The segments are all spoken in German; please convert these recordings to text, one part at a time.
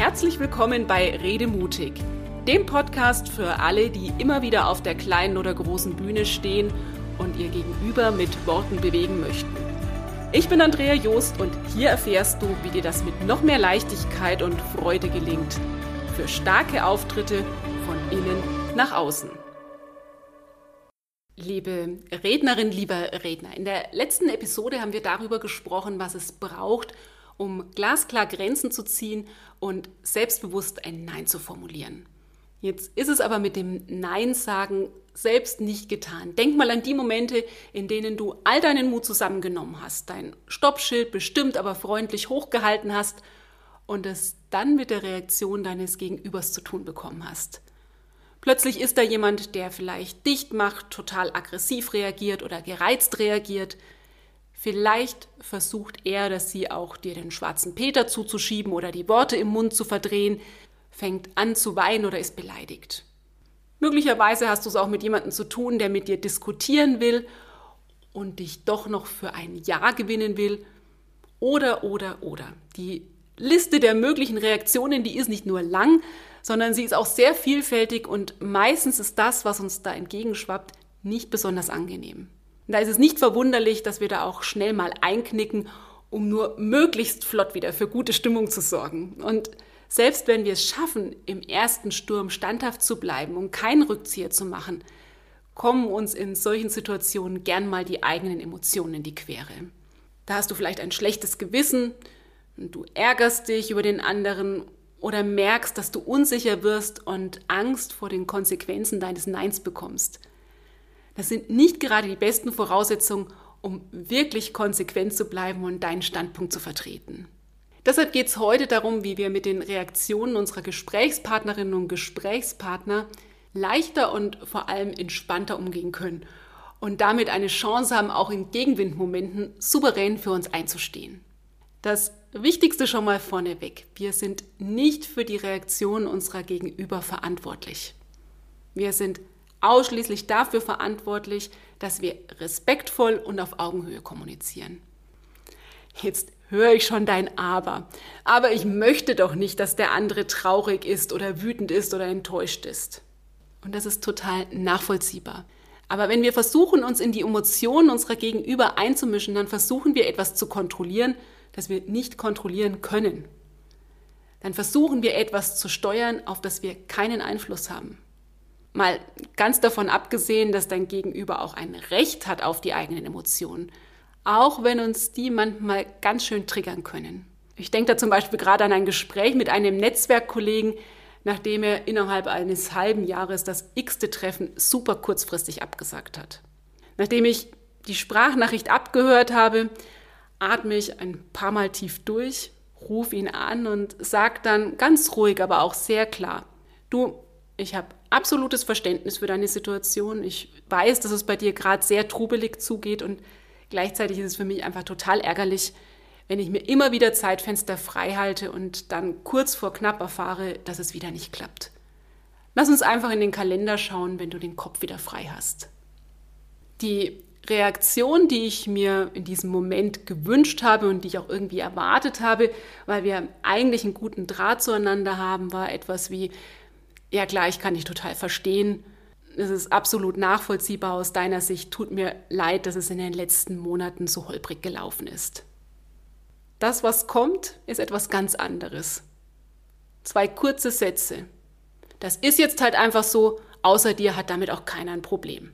Herzlich willkommen bei Rede mutig, dem Podcast für alle, die immer wieder auf der kleinen oder großen Bühne stehen und ihr Gegenüber mit Worten bewegen möchten. Ich bin Andrea Joost und hier erfährst du, wie dir das mit noch mehr Leichtigkeit und Freude gelingt. Für starke Auftritte von innen nach außen. Liebe Rednerin, lieber Redner, in der letzten Episode haben wir darüber gesprochen, was es braucht, um glasklar Grenzen zu ziehen und selbstbewusst ein Nein zu formulieren. Jetzt ist es aber mit dem Nein sagen selbst nicht getan. Denk mal an die Momente, in denen du all deinen Mut zusammengenommen hast, dein Stoppschild bestimmt, aber freundlich hochgehalten hast und es dann mit der Reaktion deines Gegenübers zu tun bekommen hast. Plötzlich ist da jemand, der vielleicht dicht macht, total aggressiv reagiert oder gereizt reagiert. Vielleicht versucht er, dass sie auch dir den schwarzen Peter zuzuschieben oder die Worte im Mund zu verdrehen, fängt an zu weinen oder ist beleidigt. Möglicherweise hast du es auch mit jemandem zu tun, der mit dir diskutieren will und dich doch noch für ein Ja gewinnen will. Oder, oder, oder. Die Liste der möglichen Reaktionen, die ist nicht nur lang, sondern sie ist auch sehr vielfältig und meistens ist das, was uns da entgegenschwappt, nicht besonders angenehm. Und da ist es nicht verwunderlich, dass wir da auch schnell mal einknicken, um nur möglichst flott wieder für gute Stimmung zu sorgen. Und selbst wenn wir es schaffen, im ersten Sturm standhaft zu bleiben und keinen Rückzieher zu machen, kommen uns in solchen Situationen gern mal die eigenen Emotionen in die Quere. Da hast du vielleicht ein schlechtes Gewissen du ärgerst dich über den anderen oder merkst, dass du unsicher wirst und Angst vor den Konsequenzen deines Neins bekommst. Das sind nicht gerade die besten Voraussetzungen, um wirklich konsequent zu bleiben und deinen Standpunkt zu vertreten. Deshalb geht es heute darum, wie wir mit den Reaktionen unserer Gesprächspartnerinnen und Gesprächspartner leichter und vor allem entspannter umgehen können und damit eine Chance haben, auch in Gegenwindmomenten souverän für uns einzustehen. Das Wichtigste schon mal vorneweg. Wir sind nicht für die Reaktion unserer Gegenüber verantwortlich. Wir sind ausschließlich dafür verantwortlich, dass wir respektvoll und auf Augenhöhe kommunizieren. Jetzt höre ich schon dein Aber. Aber ich möchte doch nicht, dass der andere traurig ist oder wütend ist oder enttäuscht ist. Und das ist total nachvollziehbar. Aber wenn wir versuchen, uns in die Emotionen unserer Gegenüber einzumischen, dann versuchen wir etwas zu kontrollieren, das wir nicht kontrollieren können. Dann versuchen wir etwas zu steuern, auf das wir keinen Einfluss haben. Mal ganz davon abgesehen, dass dein Gegenüber auch ein Recht hat auf die eigenen Emotionen, auch wenn uns die manchmal ganz schön triggern können. Ich denke da zum Beispiel gerade an ein Gespräch mit einem Netzwerkkollegen, nachdem er innerhalb eines halben Jahres das x-te Treffen super kurzfristig abgesagt hat. Nachdem ich die Sprachnachricht abgehört habe, atme ich ein paar Mal tief durch, rufe ihn an und sage dann ganz ruhig, aber auch sehr klar, du, ich habe absolutes Verständnis für deine Situation. Ich weiß, dass es bei dir gerade sehr trubelig zugeht und gleichzeitig ist es für mich einfach total ärgerlich, wenn ich mir immer wieder Zeitfenster frei halte und dann kurz vor knapp erfahre, dass es wieder nicht klappt. Lass uns einfach in den Kalender schauen, wenn du den Kopf wieder frei hast. Die Reaktion, die ich mir in diesem Moment gewünscht habe und die ich auch irgendwie erwartet habe, weil wir eigentlich einen guten Draht zueinander haben, war etwas wie, ja klar, ich kann dich total verstehen. Es ist absolut nachvollziehbar aus deiner Sicht. Tut mir leid, dass es in den letzten Monaten so holprig gelaufen ist. Das, was kommt, ist etwas ganz anderes. Zwei kurze Sätze. Das ist jetzt halt einfach so, außer dir hat damit auch keiner ein Problem.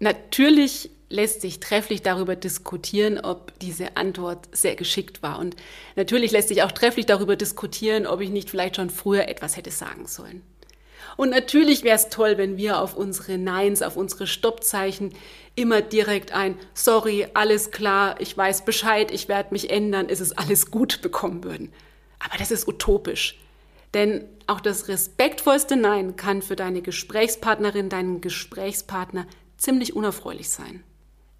Natürlich lässt sich trefflich darüber diskutieren, ob diese Antwort sehr geschickt war. Und natürlich lässt sich auch trefflich darüber diskutieren, ob ich nicht vielleicht schon früher etwas hätte sagen sollen. Und natürlich wäre es toll, wenn wir auf unsere Neins, auf unsere Stoppzeichen immer direkt ein Sorry, alles klar, ich weiß Bescheid, ich werde mich ändern, es ist alles gut bekommen würden. Aber das ist utopisch. Denn auch das respektvollste Nein kann für deine Gesprächspartnerin, deinen Gesprächspartner ziemlich unerfreulich sein.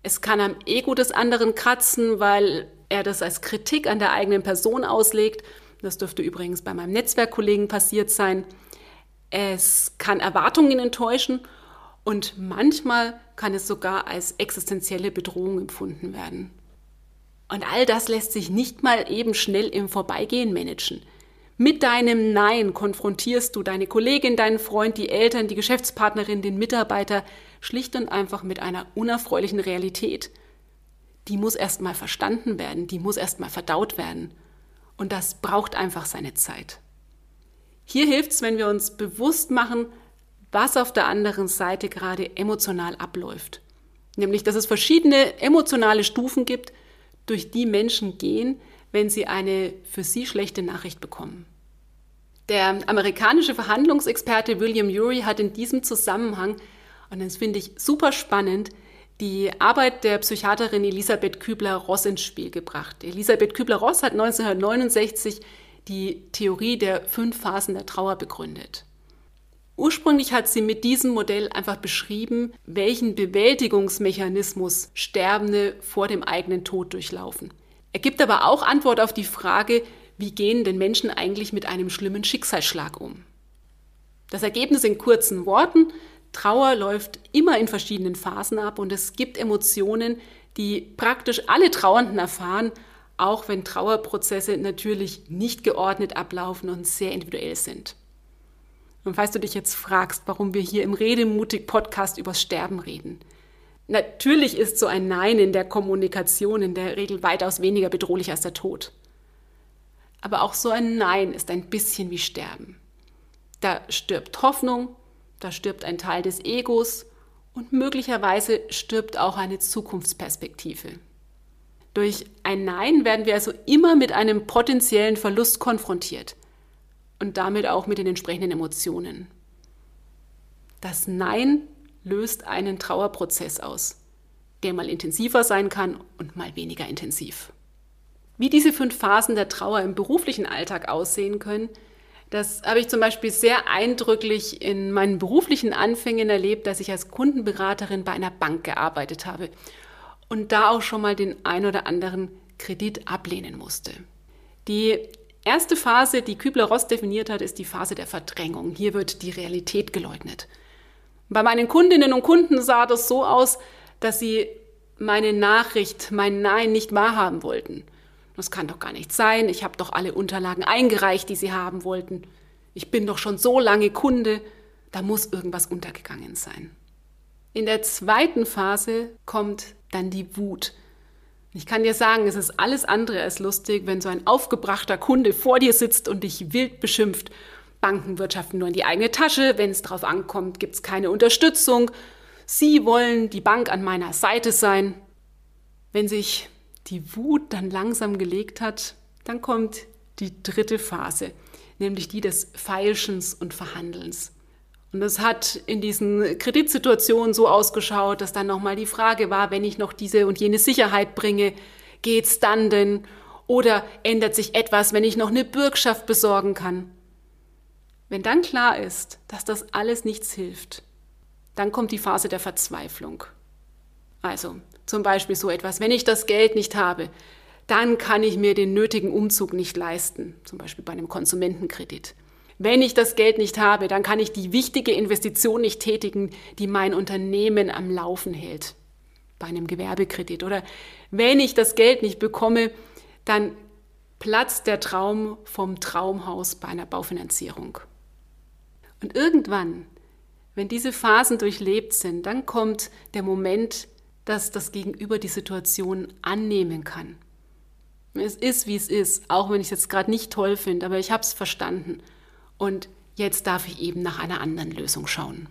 Es kann am Ego des anderen kratzen, weil er das als Kritik an der eigenen Person auslegt. Das dürfte übrigens bei meinem Netzwerkkollegen passiert sein. Es kann Erwartungen enttäuschen und manchmal kann es sogar als existenzielle Bedrohung empfunden werden. Und all das lässt sich nicht mal eben schnell im Vorbeigehen managen. Mit deinem Nein konfrontierst du deine Kollegin, deinen Freund, die Eltern, die Geschäftspartnerin, den Mitarbeiter schlicht und einfach mit einer unerfreulichen Realität. Die muss erstmal verstanden werden, die muss erstmal verdaut werden. Und das braucht einfach seine Zeit. Hier hilft es, wenn wir uns bewusst machen, was auf der anderen Seite gerade emotional abläuft. Nämlich, dass es verschiedene emotionale Stufen gibt, durch die Menschen gehen, wenn sie eine für sie schlechte Nachricht bekommen. Der amerikanische Verhandlungsexperte William Ury hat in diesem Zusammenhang, und das finde ich super spannend, die Arbeit der Psychiaterin Elisabeth Kübler-Ross ins Spiel gebracht. Elisabeth Kübler-Ross hat 1969 die Theorie der fünf Phasen der Trauer begründet. Ursprünglich hat sie mit diesem Modell einfach beschrieben, welchen Bewältigungsmechanismus Sterbende vor dem eigenen Tod durchlaufen. Er gibt aber auch Antwort auf die Frage, wie gehen denn Menschen eigentlich mit einem schlimmen Schicksalsschlag um? Das Ergebnis in kurzen Worten, Trauer läuft immer in verschiedenen Phasen ab und es gibt Emotionen, die praktisch alle Trauernden erfahren, auch wenn Trauerprozesse natürlich nicht geordnet ablaufen und sehr individuell sind. Und falls du dich jetzt fragst, warum wir hier im Redemutig Podcast übers Sterben reden, Natürlich ist so ein Nein in der Kommunikation in der Regel weitaus weniger bedrohlich als der Tod. Aber auch so ein Nein ist ein bisschen wie Sterben. Da stirbt Hoffnung, da stirbt ein Teil des Egos und möglicherweise stirbt auch eine Zukunftsperspektive. Durch ein Nein werden wir also immer mit einem potenziellen Verlust konfrontiert und damit auch mit den entsprechenden Emotionen. Das Nein löst einen Trauerprozess aus, der mal intensiver sein kann und mal weniger intensiv. Wie diese fünf Phasen der Trauer im beruflichen Alltag aussehen können, das habe ich zum Beispiel sehr eindrücklich in meinen beruflichen Anfängen erlebt, dass ich als Kundenberaterin bei einer Bank gearbeitet habe und da auch schon mal den ein oder anderen Kredit ablehnen musste. Die erste Phase, die Kübler-Ross definiert hat, ist die Phase der Verdrängung. Hier wird die Realität geleugnet. Bei meinen Kundinnen und Kunden sah das so aus, dass sie meine Nachricht, mein Nein nicht wahrhaben wollten. Das kann doch gar nicht sein. Ich habe doch alle Unterlagen eingereicht, die sie haben wollten. Ich bin doch schon so lange Kunde. Da muss irgendwas untergegangen sein. In der zweiten Phase kommt dann die Wut. Ich kann dir sagen, es ist alles andere als lustig, wenn so ein aufgebrachter Kunde vor dir sitzt und dich wild beschimpft Banken wirtschaften nur in die eigene Tasche. Wenn es darauf ankommt, gibt es keine Unterstützung. Sie wollen die Bank an meiner Seite sein. Wenn sich die Wut dann langsam gelegt hat, dann kommt die dritte Phase, nämlich die des Feilschens und Verhandelns. Und es hat in diesen Kreditsituationen so ausgeschaut, dass dann nochmal die Frage war, wenn ich noch diese und jene Sicherheit bringe, geht's dann denn? Oder ändert sich etwas, wenn ich noch eine Bürgschaft besorgen kann? Wenn dann klar ist, dass das alles nichts hilft, dann kommt die Phase der Verzweiflung. Also zum Beispiel so etwas, wenn ich das Geld nicht habe, dann kann ich mir den nötigen Umzug nicht leisten, zum Beispiel bei einem Konsumentenkredit. Wenn ich das Geld nicht habe, dann kann ich die wichtige Investition nicht tätigen, die mein Unternehmen am Laufen hält, bei einem Gewerbekredit. Oder wenn ich das Geld nicht bekomme, dann platzt der Traum vom Traumhaus bei einer Baufinanzierung. Und irgendwann, wenn diese Phasen durchlebt sind, dann kommt der Moment, dass das Gegenüber die Situation annehmen kann. Es ist, wie es ist, auch wenn ich es jetzt gerade nicht toll finde, aber ich habe es verstanden. Und jetzt darf ich eben nach einer anderen Lösung schauen.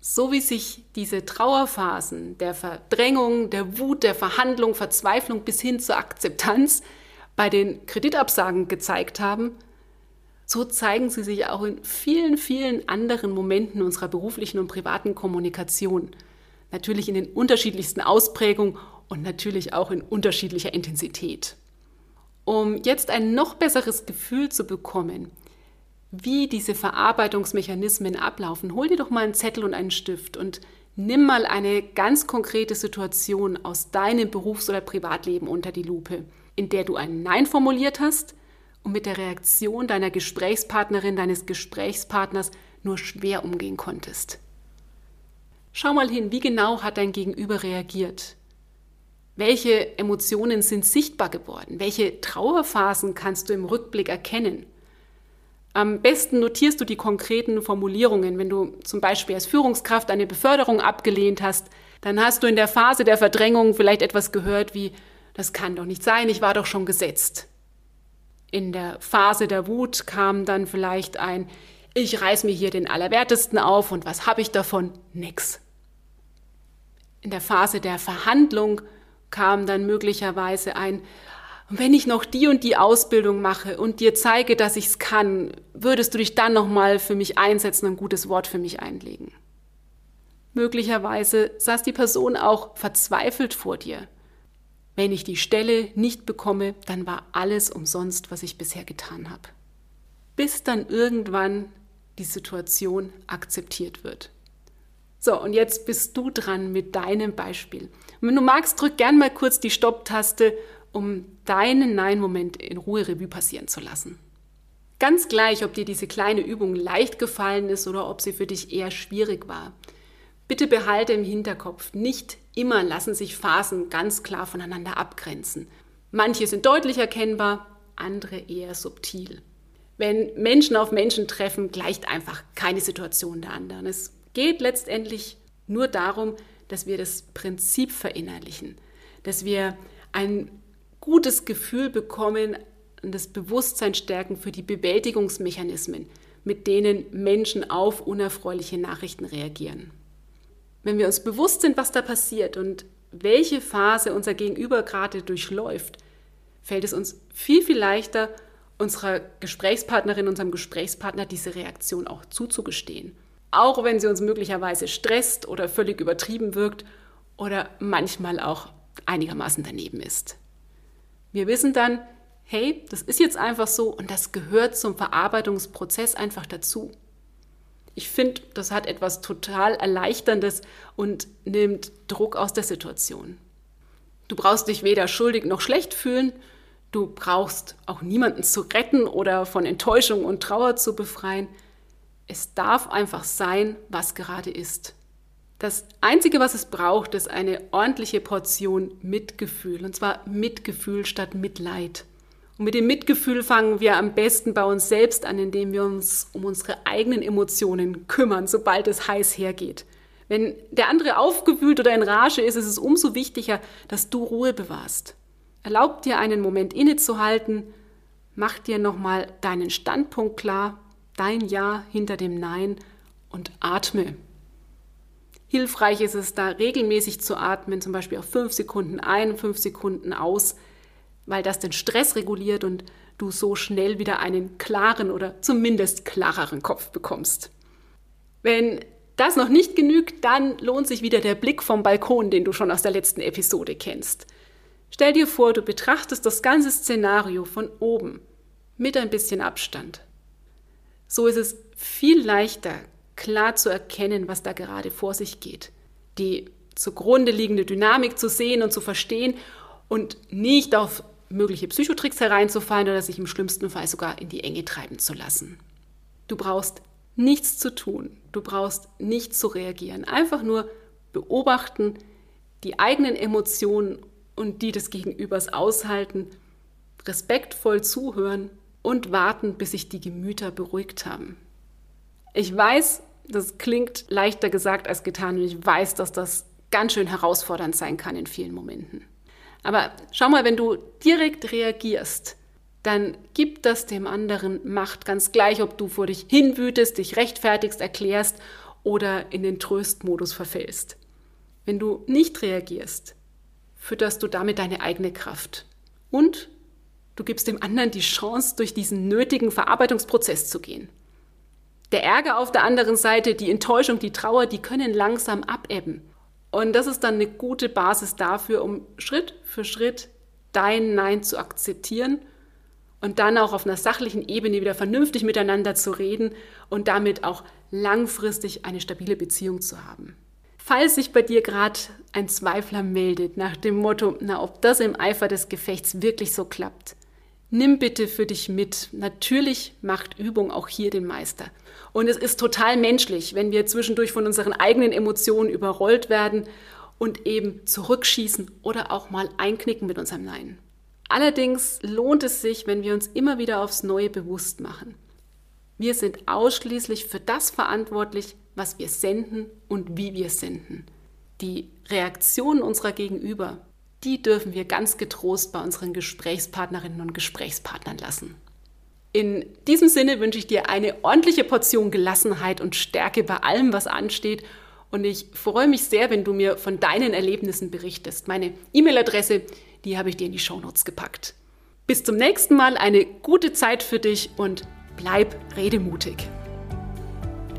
So wie sich diese Trauerphasen der Verdrängung, der Wut, der Verhandlung, Verzweiflung bis hin zur Akzeptanz bei den Kreditabsagen gezeigt haben, so zeigen sie sich auch in vielen, vielen anderen Momenten unserer beruflichen und privaten Kommunikation. Natürlich in den unterschiedlichsten Ausprägungen und natürlich auch in unterschiedlicher Intensität. Um jetzt ein noch besseres Gefühl zu bekommen, wie diese Verarbeitungsmechanismen ablaufen, hol dir doch mal einen Zettel und einen Stift und nimm mal eine ganz konkrete Situation aus deinem Berufs- oder Privatleben unter die Lupe, in der du ein Nein formuliert hast, und mit der Reaktion deiner Gesprächspartnerin, deines Gesprächspartners nur schwer umgehen konntest. Schau mal hin, wie genau hat dein Gegenüber reagiert? Welche Emotionen sind sichtbar geworden? Welche Trauerphasen kannst du im Rückblick erkennen? Am besten notierst du die konkreten Formulierungen. Wenn du zum Beispiel als Führungskraft eine Beförderung abgelehnt hast, dann hast du in der Phase der Verdrängung vielleicht etwas gehört wie, das kann doch nicht sein, ich war doch schon gesetzt. In der Phase der Wut kam dann vielleicht ein, ich reiß mir hier den Allerwertesten auf und was habe ich davon? Nix. In der Phase der Verhandlung kam dann möglicherweise ein, wenn ich noch die und die Ausbildung mache und dir zeige, dass ich es kann, würdest du dich dann nochmal für mich einsetzen und ein gutes Wort für mich einlegen. Möglicherweise saß die Person auch verzweifelt vor dir. Wenn ich die Stelle nicht bekomme, dann war alles umsonst, was ich bisher getan habe. Bis dann irgendwann die Situation akzeptiert wird. So, und jetzt bist du dran mit deinem Beispiel. Und wenn du magst, drück gern mal kurz die Stopp-Taste, um deinen Nein-Moment in Ruhe Revue passieren zu lassen. Ganz gleich, ob dir diese kleine Übung leicht gefallen ist oder ob sie für dich eher schwierig war. Bitte behalte im Hinterkopf, nicht immer lassen sich Phasen ganz klar voneinander abgrenzen. Manche sind deutlich erkennbar, andere eher subtil. Wenn Menschen auf Menschen treffen, gleicht einfach keine Situation der anderen. Es geht letztendlich nur darum, dass wir das Prinzip verinnerlichen, dass wir ein gutes Gefühl bekommen und das Bewusstsein stärken für die Bewältigungsmechanismen, mit denen Menschen auf unerfreuliche Nachrichten reagieren. Wenn wir uns bewusst sind, was da passiert und welche Phase unser Gegenüber gerade durchläuft, fällt es uns viel, viel leichter, unserer Gesprächspartnerin, unserem Gesprächspartner diese Reaktion auch zuzugestehen auch wenn sie uns möglicherweise stresst oder völlig übertrieben wirkt oder manchmal auch einigermaßen daneben ist. Wir wissen dann, hey, das ist jetzt einfach so und das gehört zum Verarbeitungsprozess einfach dazu. Ich finde, das hat etwas total Erleichterndes und nimmt Druck aus der Situation. Du brauchst dich weder schuldig noch schlecht fühlen, du brauchst auch niemanden zu retten oder von Enttäuschung und Trauer zu befreien. Es darf einfach sein, was gerade ist. Das Einzige, was es braucht, ist eine ordentliche Portion Mitgefühl. Und zwar Mitgefühl statt Mitleid. Und mit dem Mitgefühl fangen wir am besten bei uns selbst an, indem wir uns um unsere eigenen Emotionen kümmern, sobald es heiß hergeht. Wenn der andere aufgewühlt oder in Rage ist, ist es umso wichtiger, dass du Ruhe bewahrst. Erlaub dir einen Moment innezuhalten, mach dir nochmal deinen Standpunkt klar dein Ja hinter dem Nein und atme. Hilfreich ist es da regelmäßig zu atmen, zum Beispiel auf fünf Sekunden ein, fünf Sekunden aus, weil das den Stress reguliert und du so schnell wieder einen klaren oder zumindest klareren Kopf bekommst. Wenn das noch nicht genügt, dann lohnt sich wieder der Blick vom Balkon, den du schon aus der letzten Episode kennst. Stell dir vor, du betrachtest das ganze Szenario von oben mit ein bisschen Abstand. So ist es viel leichter, klar zu erkennen, was da gerade vor sich geht. Die zugrunde liegende Dynamik zu sehen und zu verstehen und nicht auf mögliche Psychotricks hereinzufallen oder sich im schlimmsten Fall sogar in die Enge treiben zu lassen. Du brauchst nichts zu tun, du brauchst nicht zu reagieren, einfach nur beobachten, die eigenen Emotionen und die des Gegenübers aushalten, respektvoll zuhören und warten, bis sich die Gemüter beruhigt haben. Ich weiß, das klingt leichter gesagt als getan und ich weiß, dass das ganz schön herausfordernd sein kann in vielen Momenten. Aber schau mal, wenn du direkt reagierst, dann gibt das dem anderen Macht, ganz gleich, ob du vor dich hinwütest, dich rechtfertigst, erklärst oder in den Tröstmodus verfällst. Wenn du nicht reagierst, fütterst du damit deine eigene Kraft und Du gibst dem anderen die Chance, durch diesen nötigen Verarbeitungsprozess zu gehen. Der Ärger auf der anderen Seite, die Enttäuschung, die Trauer, die können langsam abebben. Und das ist dann eine gute Basis dafür, um Schritt für Schritt dein Nein zu akzeptieren und dann auch auf einer sachlichen Ebene wieder vernünftig miteinander zu reden und damit auch langfristig eine stabile Beziehung zu haben. Falls sich bei dir gerade ein Zweifler meldet nach dem Motto, na, ob das im Eifer des Gefechts wirklich so klappt, Nimm bitte für dich mit. Natürlich macht Übung auch hier den Meister. Und es ist total menschlich, wenn wir zwischendurch von unseren eigenen Emotionen überrollt werden und eben zurückschießen oder auch mal einknicken mit unserem Nein. Allerdings lohnt es sich, wenn wir uns immer wieder aufs Neue bewusst machen. Wir sind ausschließlich für das verantwortlich, was wir senden und wie wir senden. Die Reaktionen unserer Gegenüber, die dürfen wir ganz getrost bei unseren Gesprächspartnerinnen und Gesprächspartnern lassen. In diesem Sinne wünsche ich dir eine ordentliche Portion Gelassenheit und Stärke bei allem, was ansteht. Und ich freue mich sehr, wenn du mir von deinen Erlebnissen berichtest. Meine E-Mail-Adresse, die habe ich dir in die Shownotes gepackt. Bis zum nächsten Mal, eine gute Zeit für dich und bleib redemutig.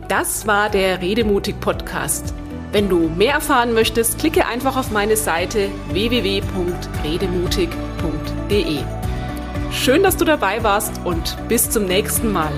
Das war der Redemutig Podcast. Wenn du mehr erfahren möchtest, klicke einfach auf meine Seite www.redemutig.de. Schön, dass du dabei warst und bis zum nächsten Mal.